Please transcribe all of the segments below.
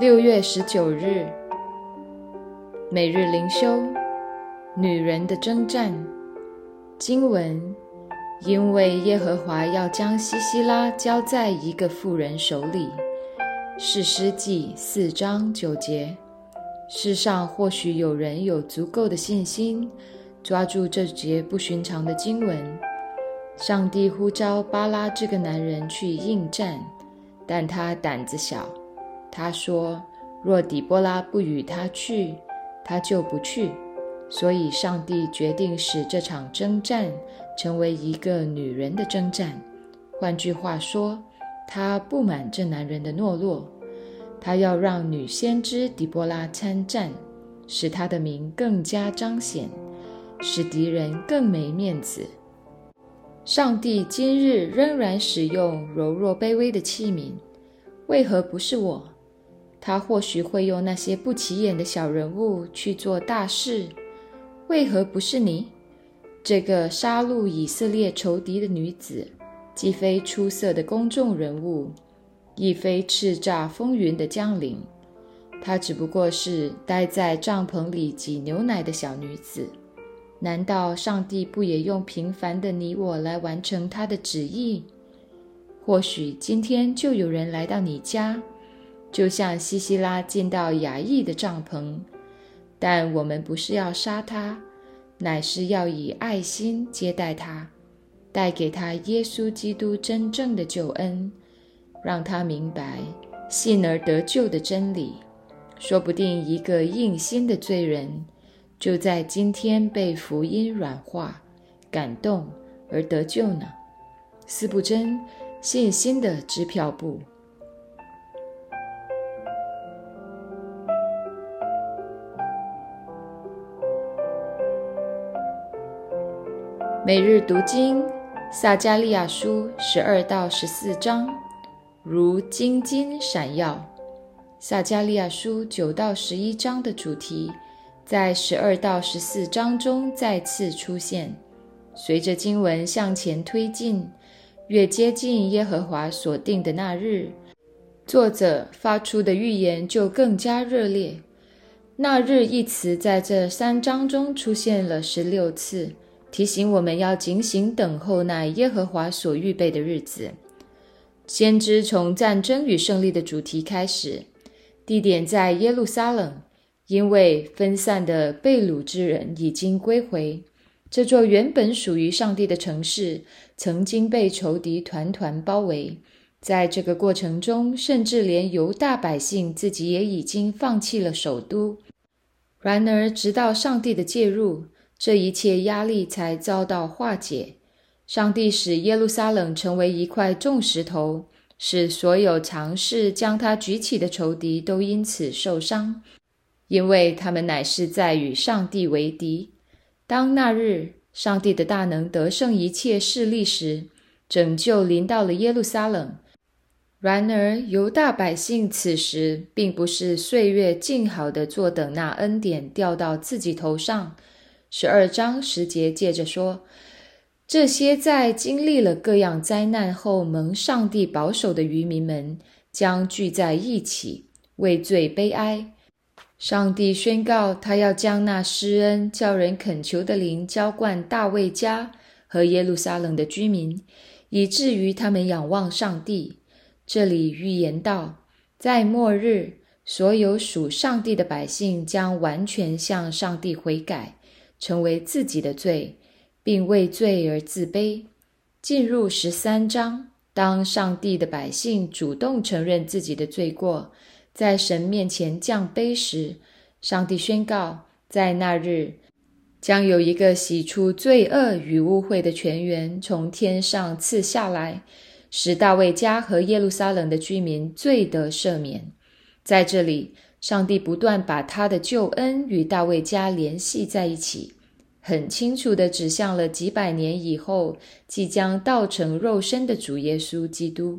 六月十九日，每日灵修，女人的征战经文，因为耶和华要将西西拉交在一个妇人手里。是诗记四章九节。世上或许有人有足够的信心，抓住这节不寻常的经文。上帝呼召巴拉这个男人去应战，但他胆子小。他说：“若底波拉不与他去，他就不去。”所以，上帝决定使这场征战成为一个女人的征战。换句话说，他不满这男人的懦弱，他要让女先知底波拉参战，使他的名更加彰显，使敌人更没面子。上帝今日仍然使用柔弱卑微的器皿，为何不是我？他或许会用那些不起眼的小人物去做大事，为何不是你？这个杀戮以色列仇敌的女子，既非出色的公众人物，亦非叱咤风云的将领，她只不过是待在帐篷里挤牛奶的小女子。难道上帝不也用平凡的你我来完成他的旨意？或许今天就有人来到你家，就像西西拉进到雅意的帐篷，但我们不是要杀他，乃是要以爱心接待他，带给他耶稣基督真正的救恩，让他明白信而得救的真理。说不定一个硬心的罪人。就在今天被福音软化、感动而得救呢？斯布真信心的支票部。每日读经撒加利亚书十二到十四章，如金金闪耀。撒加利亚书九到十一章的主题。在十二到十四章中再次出现。随着经文向前推进，越接近耶和华所定的那日，作者发出的预言就更加热烈。那日一词在这三章中出现了十六次，提醒我们要警醒等候那耶和华所预备的日子。先知从战争与胜利的主题开始，地点在耶路撒冷。因为分散的被掳之人已经归回，这座原本属于上帝的城市，曾经被仇敌团团包围。在这个过程中，甚至连犹大百姓自己也已经放弃了首都。然而，直到上帝的介入，这一切压力才遭到化解。上帝使耶路撒冷成为一块重石头，使所有尝试将它举起的仇敌都因此受伤。因为他们乃是在与上帝为敌。当那日上帝的大能得胜一切势力时，拯救临到了耶路撒冷。然而犹大百姓此时并不是岁月静好的坐等那恩典掉到自己头上。十二章十节接着说：这些在经历了各样灾难后蒙上帝保守的渔民们，将聚在一起，为罪悲哀。上帝宣告，他要将那施恩、叫人恳求的灵浇灌大卫家和耶路撒冷的居民，以至于他们仰望上帝。这里预言道，在末日，所有属上帝的百姓将完全向上帝悔改，成为自己的罪，并为罪而自卑。进入十三章，当上帝的百姓主动承认自己的罪过。在神面前降杯时，上帝宣告，在那日将有一个洗出罪恶与污秽的泉源从天上赐下来，使大卫家和耶路撒冷的居民罪得赦免。在这里，上帝不断把他的救恩与大卫家联系在一起，很清楚地指向了几百年以后即将道成肉身的主耶稣基督。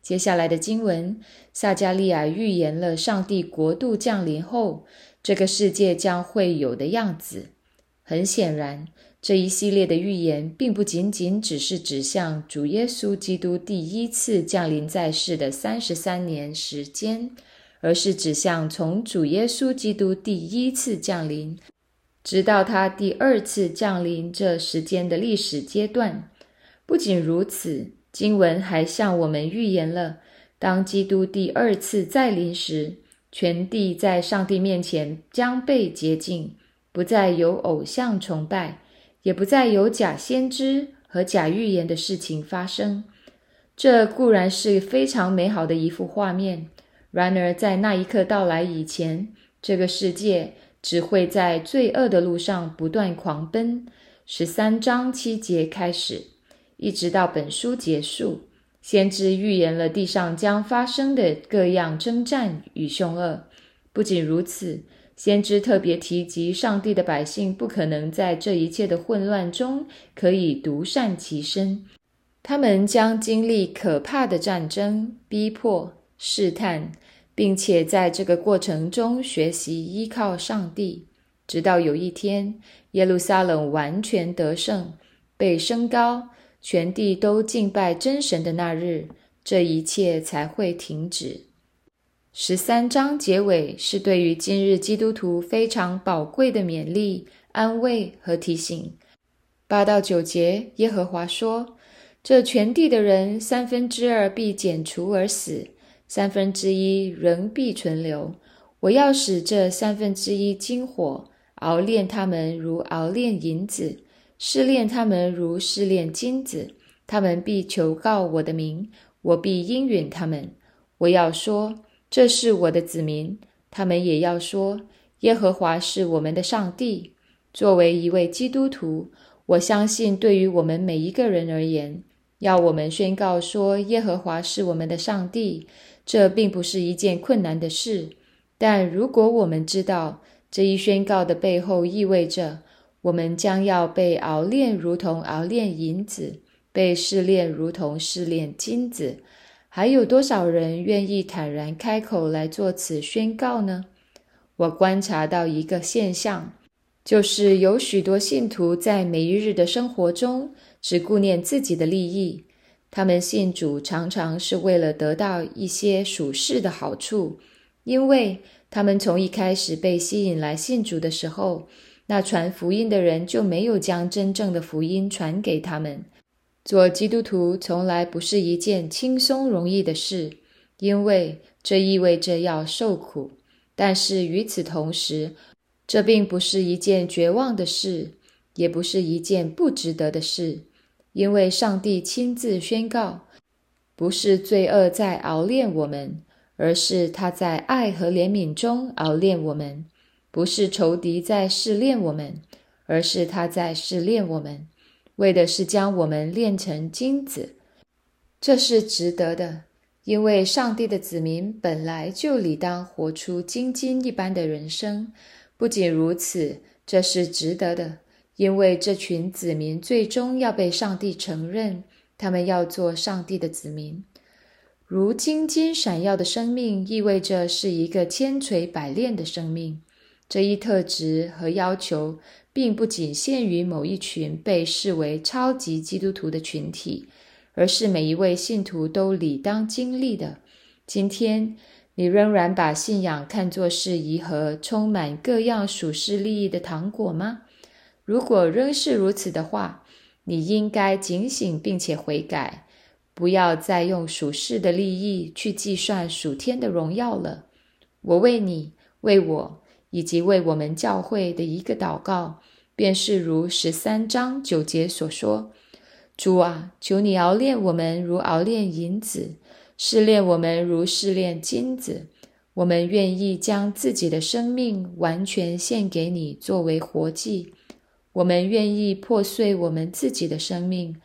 接下来的经文，撒加利亚预言了上帝国度降临后，这个世界将会有的样子。很显然，这一系列的预言并不仅仅只是指向主耶稣基督第一次降临在世的三十三年时间，而是指向从主耶稣基督第一次降临，直到他第二次降临这时间的历史阶段。不仅如此，经文还向我们预言了，当基督第二次再临时，全地在上帝面前将被洁净，不再有偶像崇拜，也不再有假先知和假预言的事情发生。这固然是非常美好的一幅画面。然而，在那一刻到来以前，这个世界只会在罪恶的路上不断狂奔。十三章七节开始，一直到本书结束，先知预言了地上将发生的各样征战与凶恶。不仅如此，先知特别提及，上帝的百姓不可能在这一切的混乱中可以独善其身，他们将经历可怕的战争、逼迫。试探，并且在这个过程中学习依靠上帝，直到有一天耶路撒冷完全得胜，被升高，全地都敬拜真神的那日，这一切才会停止。十三章结尾是对于今日基督徒非常宝贵的勉励、安慰和提醒。八到九节，耶和华说：“这全地的人三分之二必剪除而死。”三分之一仍必存留。我要使这三分之一金火熬炼他们，如熬炼银子；试炼他们，如试炼金子。他们必求告我的名，我必应允他们。我要说，这是我的子民；他们也要说，耶和华是我们的上帝。作为一位基督徒，我相信，对于我们每一个人而言，要我们宣告说，耶和华是我们的上帝。这并不是一件困难的事，但如果我们知道这一宣告的背后意味着我们将要被熬炼，如同熬炼银子；被试炼，如同试炼金子，还有多少人愿意坦然开口来做此宣告呢？我观察到一个现象，就是有许多信徒在每一日的生活中只顾念自己的利益。他们信主常常是为了得到一些属世的好处，因为他们从一开始被吸引来信主的时候，那传福音的人就没有将真正的福音传给他们。做基督徒从来不是一件轻松容易的事，因为这意味着要受苦。但是与此同时，这并不是一件绝望的事，也不是一件不值得的事。因为上帝亲自宣告，不是罪恶在熬炼我们，而是他在爱和怜悯中熬炼我们；不是仇敌在试炼我们，而是他在试炼我们，为的是将我们炼成金子。这是值得的，因为上帝的子民本来就理当活出金金一般的人生。不仅如此，这是值得的。因为这群子民最终要被上帝承认，他们要做上帝的子民。如金金闪耀的生命，意味着是一个千锤百炼的生命。这一特质和要求，并不仅限于某一群被视为超级基督徒的群体，而是每一位信徒都理当经历的。今天，你仍然把信仰看作是一盒充满各样属世利益的糖果吗？如果仍是如此的话，你应该警醒并且悔改，不要再用属世的利益去计算属天的荣耀了。我为你、为我以及为我们教会的一个祷告，便是如十三章九节所说：“主啊，求你熬炼我们，如熬炼银子；试炼我们，如试炼金子。我们愿意将自己的生命完全献给你，作为活祭。”我们愿意破碎我们自己的生命，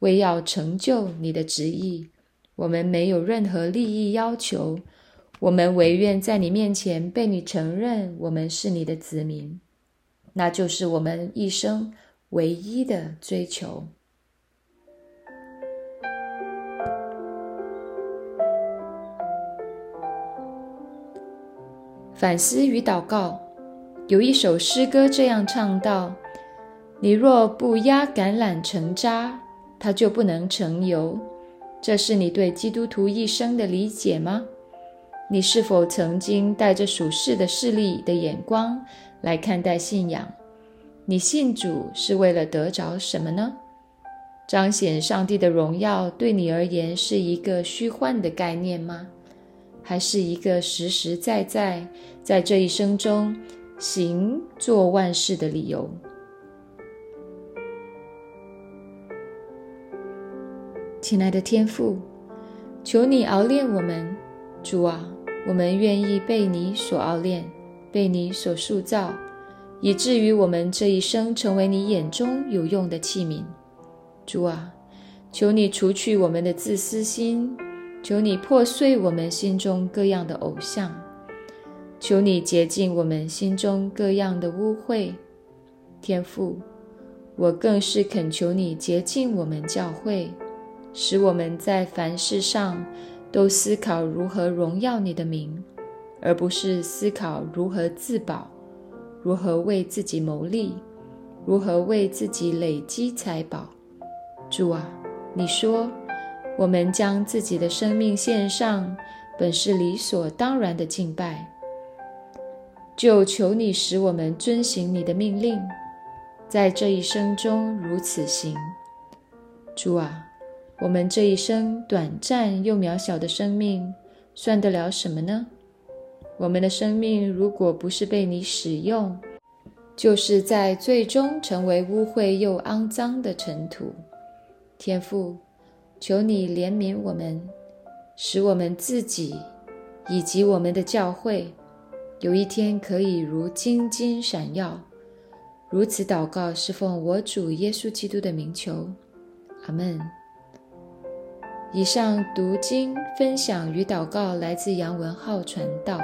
为要成就你的旨意。我们没有任何利益要求，我们唯愿在你面前被你承认，我们是你的子民。那就是我们一生唯一的追求。反思与祷告，有一首诗歌这样唱道。你若不压橄榄成渣，它就不能成油。这是你对基督徒一生的理解吗？你是否曾经带着属世的势力的眼光来看待信仰？你信主是为了得着什么呢？彰显上帝的荣耀对你而言是一个虚幻的概念吗？还是一个实实在在在这一生中行做万事的理由？亲爱的天父，求你熬炼我们，主啊！我们愿意被你所熬炼，被你所塑造，以至于我们这一生成为你眼中有用的器皿。主啊，求你除去我们的自私心，求你破碎我们心中各样的偶像，求你洁净我们心中各样的污秽。天父，我更是恳求你洁净我们教会，使我们在凡事上。都思考如何荣耀你的名，而不是思考如何自保，如何为自己谋利，如何为自己累积财宝。主啊，你说我们将自己的生命献上，本是理所当然的敬拜。就求你使我们遵行你的命令，在这一生中如此行。主啊。我们这一生短暂又渺小的生命，算得了什么呢？我们的生命如果不是被你使用，就是在最终成为污秽又肮脏的尘土。天父，求你怜悯我们，使我们自己以及我们的教会，有一天可以如金金闪耀。如此祷告，是奉我主耶稣基督的名求。阿门。以上读经分享与祷告来自杨文浩传道。